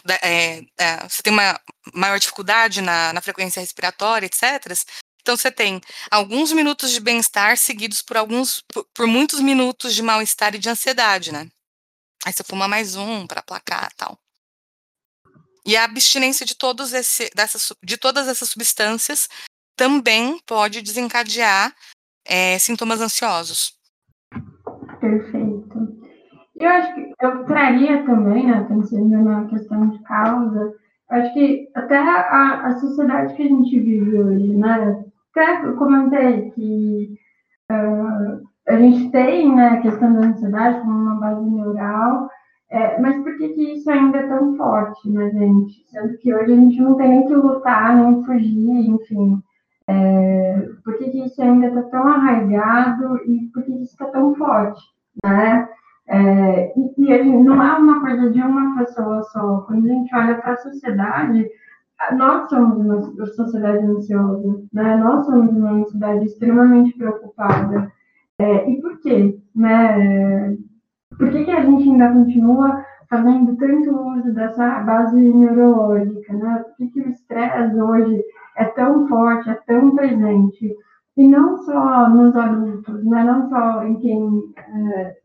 Da, é, é, você tem uma maior dificuldade na, na frequência respiratória, etc. Então, você tem alguns minutos de bem-estar seguidos por alguns por, por muitos minutos de mal-estar e de ansiedade, né? Aí você fuma mais um para aplacar tal. E a abstinência de, todos esse, dessas, de todas essas substâncias também pode desencadear é, sintomas ansiosos. Perfeito. Eu acho que eu traria também, né, pensando na questão de causa, acho que até a, a sociedade que a gente vive hoje, né, até eu comentei que uh, a gente tem né, a questão da ansiedade como uma base neural, é, mas por que, que isso ainda é tão forte, né, gente? Sendo que hoje a gente não tem nem que lutar, nem fugir, enfim. É, por que, que isso ainda está tão arraigado e por que, que isso está tão forte, né? É, e, e não é uma coisa de uma pessoa só. Quando a gente olha para a sociedade, nós somos uma sociedade ansiosa, né? Nós somos uma sociedade extremamente preocupada. É, e por quê? Né? Por que, que a gente ainda continua fazendo tanto uso dessa base neurológica, né? Por que, que o estresse hoje é tão forte, é tão presente? E não só nos adultos, né? não só em quem... É,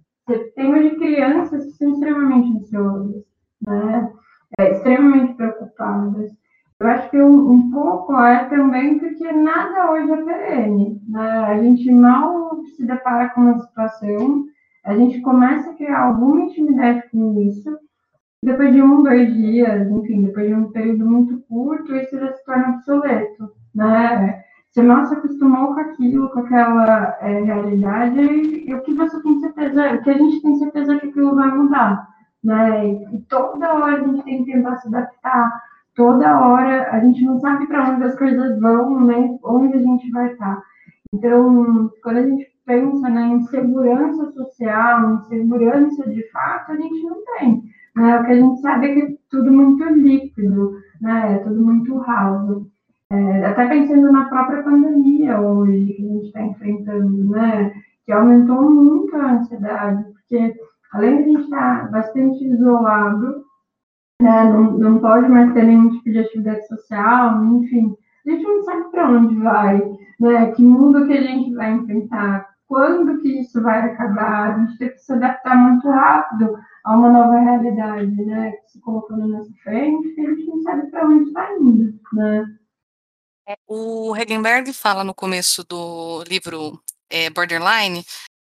tem hoje crianças que são extremamente ansiosas, né? É, extremamente preocupadas. Eu acho que um, um, pouco é também porque nada hoje é perene. Né? A gente mal se depara com uma situação a gente começa a criar alguma intimidade com isso, depois de um, dois dias, enfim, depois de um período muito curto, isso já se torna obsoleto, né? Você mal se acostumou com aquilo, com aquela é, realidade, e, o que você tem certeza, o que a gente tem certeza que aquilo vai mudar, né? E, e toda hora a gente tem que tentar se adaptar, toda hora a gente não sabe para onde as coisas vão, nem onde a gente vai estar. Então, quando a gente pensa na insegurança social, insegurança de fato, a gente não tem. Né? O que a gente sabe é que é tudo muito líquido, né? é tudo muito raso. É, até pensando na própria pandemia hoje, que a gente está enfrentando, né? que aumentou muito a ansiedade, porque além de a gente estar tá bastante isolado, né? não, não pode mais ter nenhum tipo de atividade social, enfim, a gente não sabe para onde vai, né? que mundo que a gente vai enfrentar, quando que isso vai acabar, a gente tem que se adaptar muito rápido a uma nova realidade, né, que se colocou na frente, que a gente não sabe para onde está indo, né. É, o Hegenberg fala no começo do livro é, Borderline,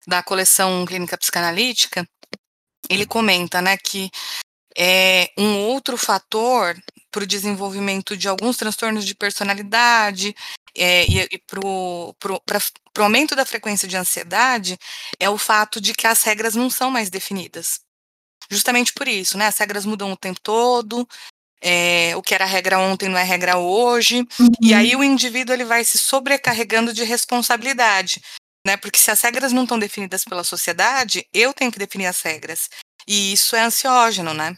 da coleção Clínica Psicanalítica, ele comenta, né, que é um outro fator para o desenvolvimento de alguns transtornos de personalidade é, e, e para o aumento da frequência de ansiedade é o fato de que as regras não são mais definidas. Justamente por isso, né? As regras mudam o tempo todo, é, o que era regra ontem não é regra hoje, uhum. e aí o indivíduo ele vai se sobrecarregando de responsabilidade, né? Porque se as regras não estão definidas pela sociedade, eu tenho que definir as regras. E isso é ansiógeno, né?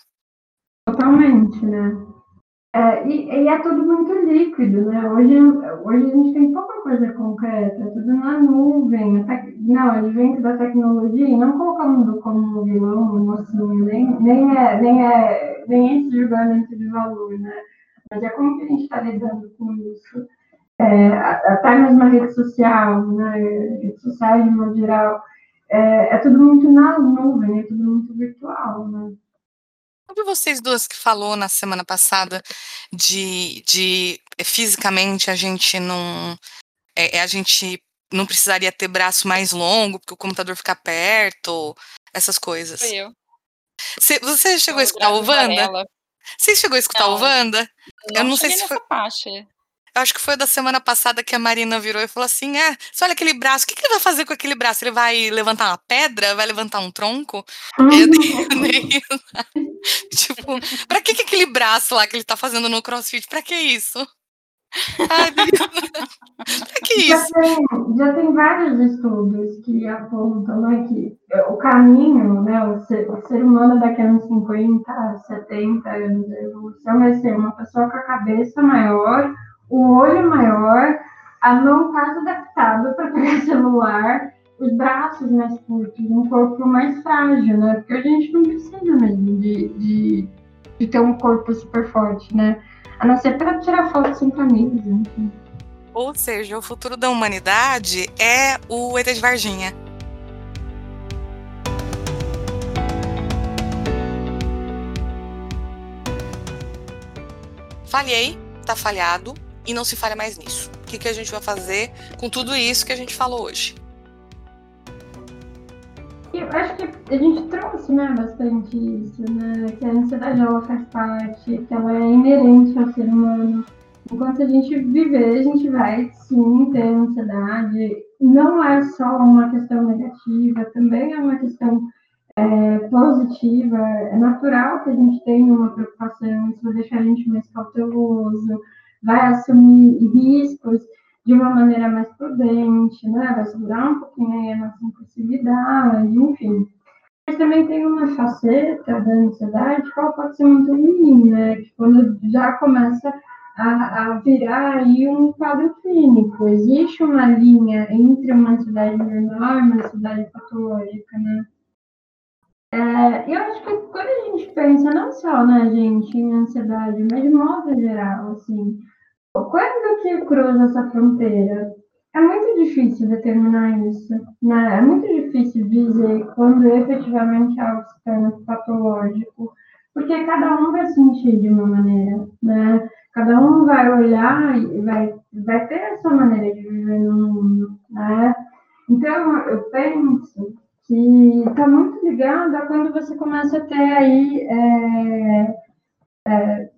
Totalmente, né? É, e, e, é tudo muito líquido, né? Hoje, hoje a gente tem pouca coisa concreta, é tudo na nuvem. Tec... Não, advento da tecnologia, e não colocando como vilão, mocinho, nem, nem, é, nem, é, nem esse julgamento de valor, né? Mas é como que a gente está lidando com isso. É, até mesmo a rede social, né? Redes sociais de modo geral. É, é tudo muito na nuvem, é tudo muito virtual, né? Sabe vocês duas que falou na semana passada de, de eh, fisicamente a gente não. É, a gente não precisaria ter braço mais longo, porque o computador fica perto, essas coisas. Foi eu. Cê, você chegou a escutar o Wanda? Você chegou a escutar não, o Wanda? eu não sei se foi. Parte. Eu acho que foi da semana passada que a Marina virou e falou assim: é, você olha aquele braço, o que, que ele vai fazer com aquele braço? Ele vai levantar uma pedra? Vai levantar um tronco? Uhum. Eu nem, nem, tipo, pra que, que aquele braço lá que ele tá fazendo no crossfit? Pra que isso? Ai, que Já isso? tem, já tem vários estudos que apontam né, que o caminho, né, o ser, o ser humano daqui a uns 50, 70 anos da evolução vai ser uma pessoa com a cabeça maior, o olho maior, a mão quase adaptada para pegar celular, os braços mais curtos, um corpo mais frágil, né? Porque a gente não precisa mesmo de, de, de ter um corpo super forte, né? A não ser para tirar foto sem camisa. Ou seja, o futuro da humanidade é o ET Varginha. Falhei, tá falhado e não se falha mais nisso. O que, que a gente vai fazer com tudo isso que a gente falou hoje? Eu acho que a gente trouxe né, bastante isso, né? Que a ansiedade ela faz parte, que ela é inerente ao ser humano. Enquanto a gente viver, a gente vai sim ter ansiedade. Não é só uma questão negativa, também é uma questão é, positiva. É natural que a gente tenha uma preocupação, isso vai deixar a gente mais cauteloso, vai assumir riscos de uma maneira mais prudente, né? Vai segurar um pouquinho aí a nossa impulsividade, enfim. Mas também tem uma faceta da ansiedade que pode ser muito ruim, né? Que quando já começa a, a, virar aí um quadro clínico. Existe uma linha entre uma ansiedade normal e uma ansiedade patológica, né? É, eu acho que quando a gente pensa não só, né, gente, em ansiedade, mas de modo geral, assim, quando que cruza essa fronteira? É muito difícil determinar isso, né? É muito difícil dizer quando efetivamente algo se torna patológico, porque cada um vai sentir de uma maneira, né? Cada um vai olhar e vai, vai ter a sua maneira de viver no mundo, né? Então, eu penso que está muito ligado a quando você começa a ter aí é, é,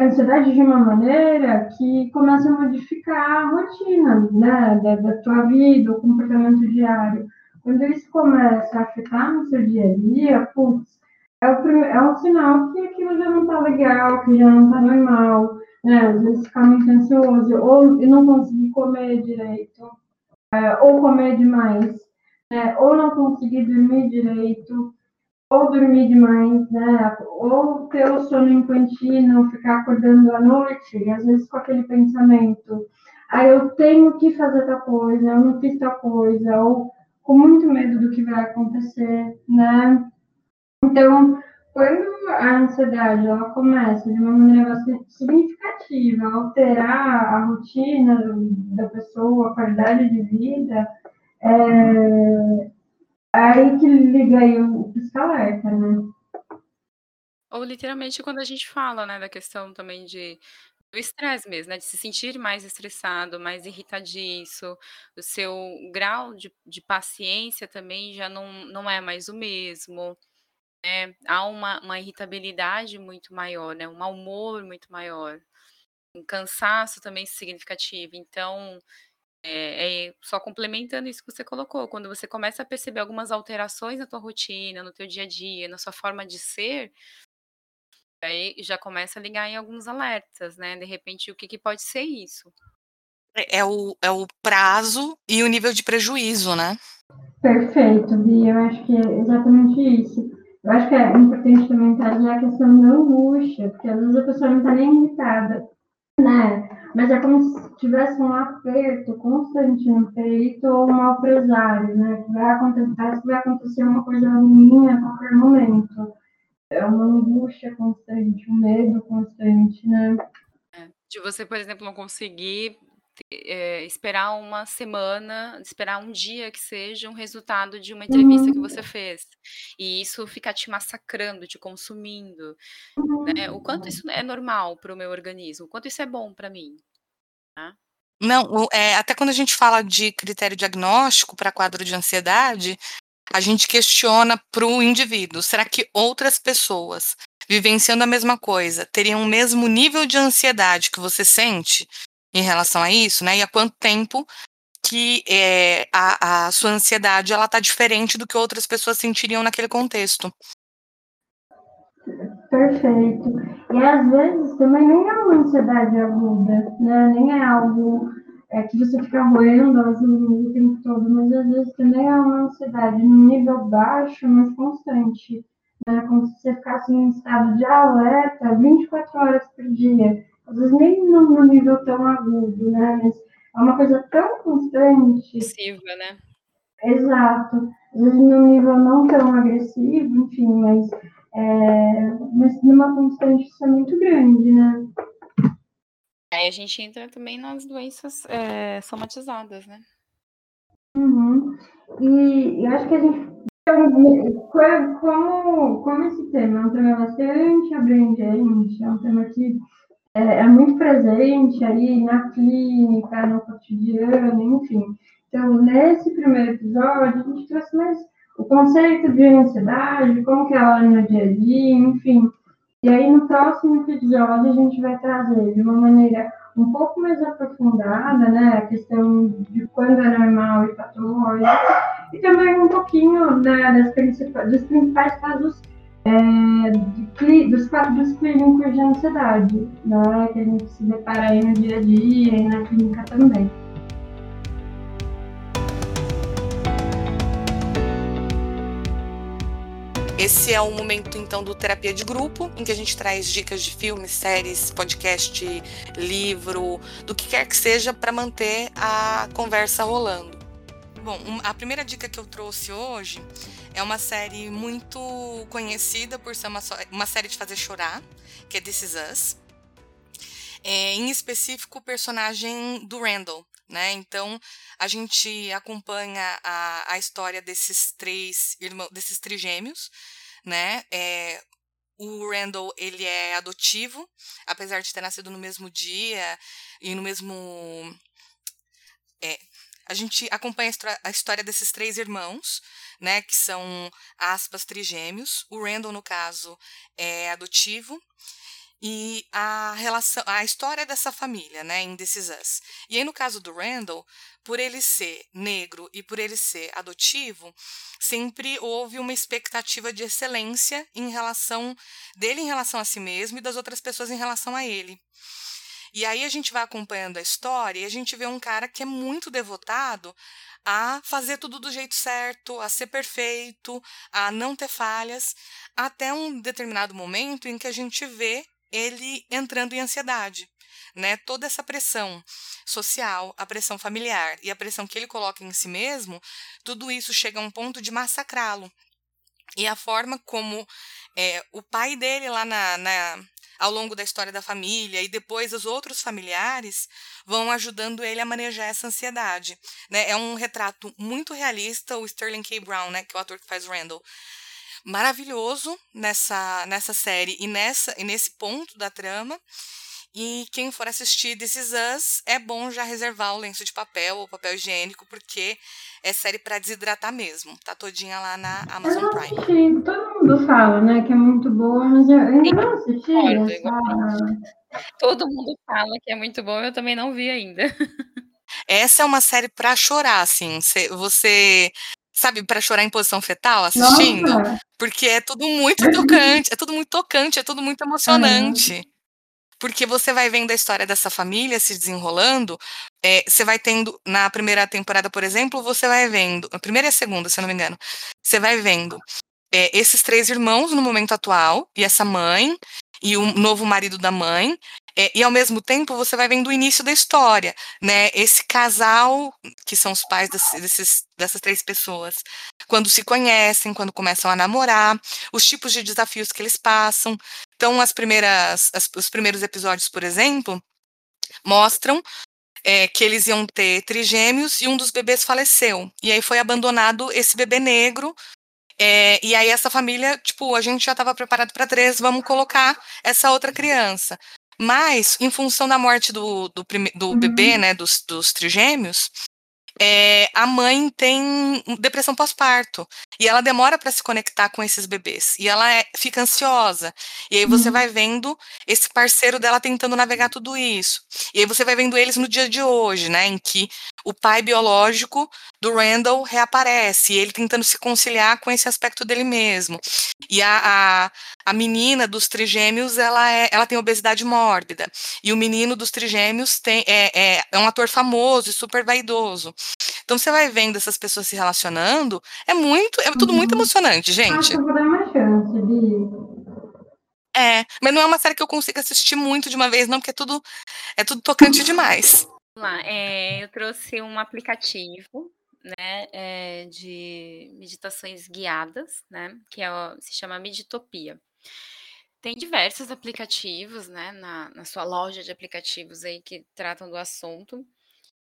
ansiedade de uma maneira que começa a modificar a rotina, né, da, da tua vida, o comportamento diário. Quando isso começa a afetar no seu dia a dia, putz, é o, é um sinal que aquilo já não está legal, que já não está normal, né? Às vezes ficar muito ansioso, ou não conseguir comer direito, é, ou comer demais, né? ou não conseguir dormir direito, ou dormir demais, né? Ou ter o sono infantil, ficar acordando à noite, às vezes com aquele pensamento, ah, eu tenho que fazer tal coisa, eu não fiz tal coisa, ou com muito medo do que vai acontecer, né? Então, quando a ansiedade ela começa de uma maneira significativa alterar a rotina da pessoa, a qualidade de vida, é, aí que liga aí o pisca-alerta, né? Ou literalmente quando a gente fala, né, da questão também de do estresse mesmo, né, de se sentir mais estressado, mais irritadiço, o seu grau de, de paciência também já não, não é mais o mesmo, né, há uma, uma irritabilidade muito maior, né, um humor muito maior, um cansaço também significativo, então é, é, só complementando isso que você colocou, quando você começa a perceber algumas alterações na tua rotina, no teu dia a dia, na sua forma de ser, aí já começa a ligar em alguns alertas, né? De repente, o que, que pode ser isso? É, é o, é o prazo e o nível de prejuízo, né? Perfeito, Bia. Eu acho que é exatamente isso. Eu acho que é importante também trazer a questão da angústia, porque às vezes a pessoa não está nem irritada, né? Mas é como se tivesse um aperto constante no peito ou um mal presário, né? Que vai acontecer, que vai acontecer uma coisa ruim a qualquer momento. É uma angústia constante, um medo constante, né? É, de você, por exemplo, não conseguir é, esperar uma semana, esperar um dia que seja um resultado de uma entrevista uhum. que você fez. E isso fica te massacrando, te consumindo. Uhum. Né? O quanto isso é normal para o meu organismo, o quanto isso é bom para mim. Não, é, até quando a gente fala de critério diagnóstico para quadro de ansiedade, a gente questiona para o indivíduo: será que outras pessoas vivenciando a mesma coisa teriam o mesmo nível de ansiedade que você sente? em relação a isso, né? E há quanto tempo que é, a, a sua ansiedade ela está diferente do que outras pessoas sentiriam naquele contexto. Perfeito. E às vezes também nem é uma ansiedade aguda, né? Nem é algo é, que você fica roendo as linhas o tempo todo, mas às vezes também é uma ansiedade num nível baixo, mas constante. Né? Como se você ficasse em estado de alerta 24 horas por dia. Às vezes nem num nível tão agudo, né? Mas é uma coisa tão constante. Agressiva, né? Exato. Às vezes num nível não tão agressivo, enfim, mas, é, mas numa constante isso é muito grande, né? Aí a gente entra também nas doenças é, somatizadas, né? Uhum. E eu acho que a gente. Como, como esse tema é um tema bastante abrangente, é um tema que é, é muito presente aí na clínica, no cotidiano, enfim. Então, nesse primeiro episódio, a gente trouxe mais o conceito de ansiedade, como que ela é no dia a dia, enfim. E aí, no próximo episódio, a gente vai trazer de uma maneira um pouco mais aprofundada, né, a questão de quando é normal e patológico, e também um pouquinho né, das principais, dos principais casos é, de, dos quadros clínicos de ansiedade, né, que a gente se depara aí no dia a dia e na clínica também. Esse é o momento, então, do Terapia de Grupo, em que a gente traz dicas de filmes, séries, podcast, livro, do que quer que seja, para manter a conversa rolando. Bom, a primeira dica que eu trouxe hoje é uma série muito conhecida por ser uma, uma série de fazer chorar, que é This Is Us. É, em específico, o personagem do Randall, né? Então a gente acompanha a, a história desses três irmãos, desses trigêmeos, né? É, o Randall ele é adotivo, apesar de ter nascido no mesmo dia e no mesmo é, a gente acompanha a história desses três irmãos, né, que são aspas trigêmeos. O Randall no caso é adotivo e a relação, a história dessa família, né, em This Is Us. E aí no caso do Randall, por ele ser negro e por ele ser adotivo, sempre houve uma expectativa de excelência em relação dele em relação a si mesmo e das outras pessoas em relação a ele. E aí a gente vai acompanhando a história e a gente vê um cara que é muito devotado a fazer tudo do jeito certo, a ser perfeito, a não ter falhas, até um determinado momento em que a gente vê ele entrando em ansiedade. Né? Toda essa pressão social, a pressão familiar e a pressão que ele coloca em si mesmo, tudo isso chega a um ponto de massacrá-lo. E a forma como é, o pai dele lá na, na, ao longo da história da família e depois os outros familiares vão ajudando ele a manejar essa ansiedade. Né? É um retrato muito realista, o Sterling K. Brown, né, que é o ator que faz Randall, maravilhoso nessa, nessa série e, nessa, e nesse ponto da trama. E quem for assistir This Is Us, é bom já reservar o lenço de papel ou papel higiênico, porque é série para desidratar mesmo. Tá todinha lá na Amazon eu Prime. Assisti. Todo mundo fala, né, que é muito boa, mas eu ainda não assisti. Essa... Todo mundo fala que é muito bom, eu também não vi ainda. Essa é uma série para chorar, assim. Você sabe, para chorar em posição fetal assistindo, Nossa. porque é tudo muito tocante, é tudo muito tocante, é tudo muito emocionante. Porque você vai vendo a história dessa família se desenrolando, é, você vai tendo, na primeira temporada, por exemplo, você vai vendo, a primeira e a segunda, se eu não me engano, você vai vendo é, esses três irmãos no momento atual, e essa mãe, e o novo marido da mãe, é, e ao mesmo tempo você vai vendo o início da história, né? Esse casal, que são os pais desse, desses, dessas três pessoas, quando se conhecem, quando começam a namorar, os tipos de desafios que eles passam. Então, as primeiras, as, os primeiros episódios, por exemplo, mostram é, que eles iam ter trigêmeos e um dos bebês faleceu. E aí foi abandonado esse bebê negro. É, e aí essa família, tipo, a gente já estava preparado para três, vamos colocar essa outra criança. Mas, em função da morte do, do, do Uhum. bebê, né, dos, dos trigêmeos, é, a mãe tem depressão pós-parto. E ela demora para se conectar com esses bebês. E ela é- fica ansiosa. E aí você Uhum. vai vendo esse parceiro dela tentando navegar tudo isso. E aí você vai vendo eles no dia de hoje, né? Em que o pai biológico do Randall reaparece, ele tentando se conciliar com esse aspecto dele mesmo. E a, a, a menina dos trigêmeos, ela, é, ela tem obesidade mórbida. E o menino dos trigêmeos tem, é, é, é um ator famoso e super vaidoso. Então você vai vendo essas pessoas se relacionando, é muito, é tudo muito uhum. emocionante, gente. Eu vou dar uma chance, Bi. É, mas não é uma série que eu consigo assistir muito de uma vez, não, porque é tudo, é tudo tocante demais. Lá, é, eu trouxe um aplicativo, né, é, de meditações guiadas, né, que é, se chama Meditopia. Tem diversos aplicativos, né, na, na sua loja de aplicativos aí que tratam do assunto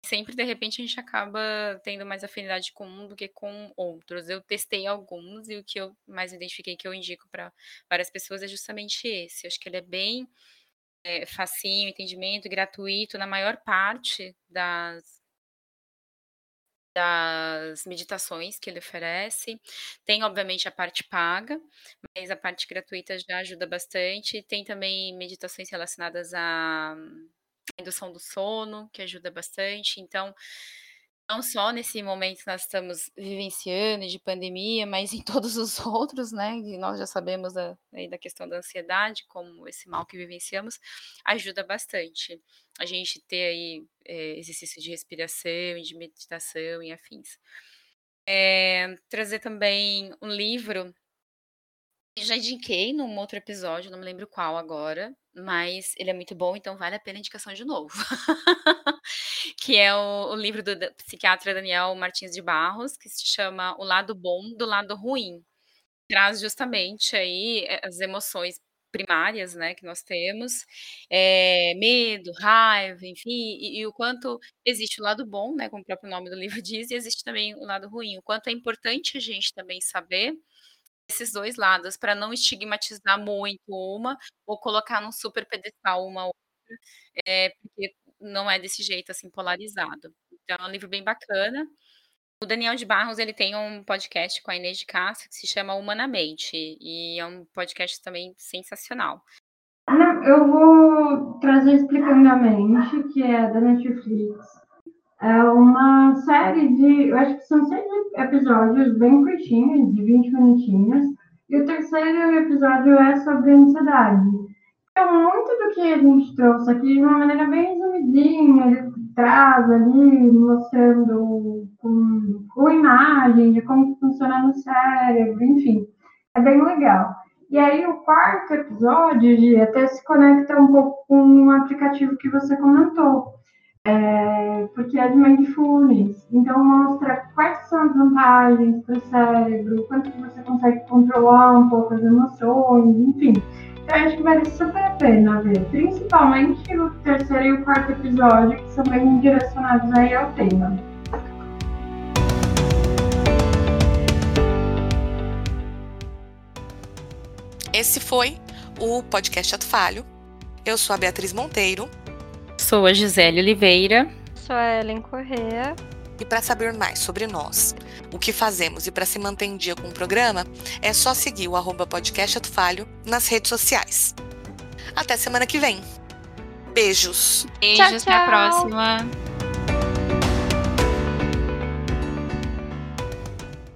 sempre de repente a gente acaba tendo mais afinidade com um do que com outros. Eu testei alguns e o que eu mais identifiquei que eu indico para várias pessoas é justamente esse. Eu acho que ele é bem é, facinho, entendimento, gratuito na maior parte das das meditações que ele oferece. Tem, obviamente, a parte paga, mas a parte gratuita já ajuda bastante. Tem também meditações relacionadas a indução do sono, que ajuda bastante. Então, não só nesse momento que nós estamos vivenciando de pandemia, mas em todos os outros, né? E nós já sabemos da, da questão da ansiedade, como esse mal que vivenciamos, ajuda bastante a gente ter aí é, exercício de respiração, de meditação e afins. É, trazer também um livro já indiquei num outro episódio, não me lembro qual agora, mas ele é muito bom, então vale a pena a indicação de novo. que é o, o livro do, psiquiatra Daniel Martins de Barros, que se chama O Lado Bom do Lado Ruim. Traz justamente aí eh, as emoções primárias, né, que nós temos, é, medo, raiva, enfim, e, e, o quanto existe o lado bom, né, como o próprio nome do livro diz, e existe também o lado ruim, o quanto é importante a gente também saber esses dois lados, para não estigmatizar muito uma, ou colocar num super pedestal uma outra, é, porque não é desse jeito, assim, polarizado. Então é um livro bem bacana. O Daniel de Barros, ele tem um podcast com a Inês de Castro que se chama Humanamente, e é um podcast também sensacional. Eu vou trazer explicando a mente, que é da Netflix. É uma série de, eu acho que são seis episódios bem curtinhos, de 20 minutinhos, e o terceiro episódio é sobre ansiedade. Então, muito do que a gente trouxe aqui de uma maneira bem ele traz ali, mostrando com, com imagem de como funciona no cérebro, enfim, é bem legal. E aí, o quarto episódio, até se conecta um pouco com um aplicativo que você comentou, é, porque é de mindfulness. Então, mostra quais são as vantagens para o cérebro, quanto você consegue controlar um pouco as emoções, enfim. Então, acho que vale super a pena ver. Principalmente o terceiro e o quarto episódio, que são bem direcionados aí ao tema. Esse foi o podcast Ato Falho. Eu sou a Beatriz Monteiro Sou a Gisele Oliveira. Sou a Ellen Correa. E para saber mais sobre nós, o que fazemos e para se manter em dia com o programa, é só seguir o arroba podcast Falho nas redes sociais. Até semana que vem. Beijos. Beijos, tchau, tchau. até a próxima.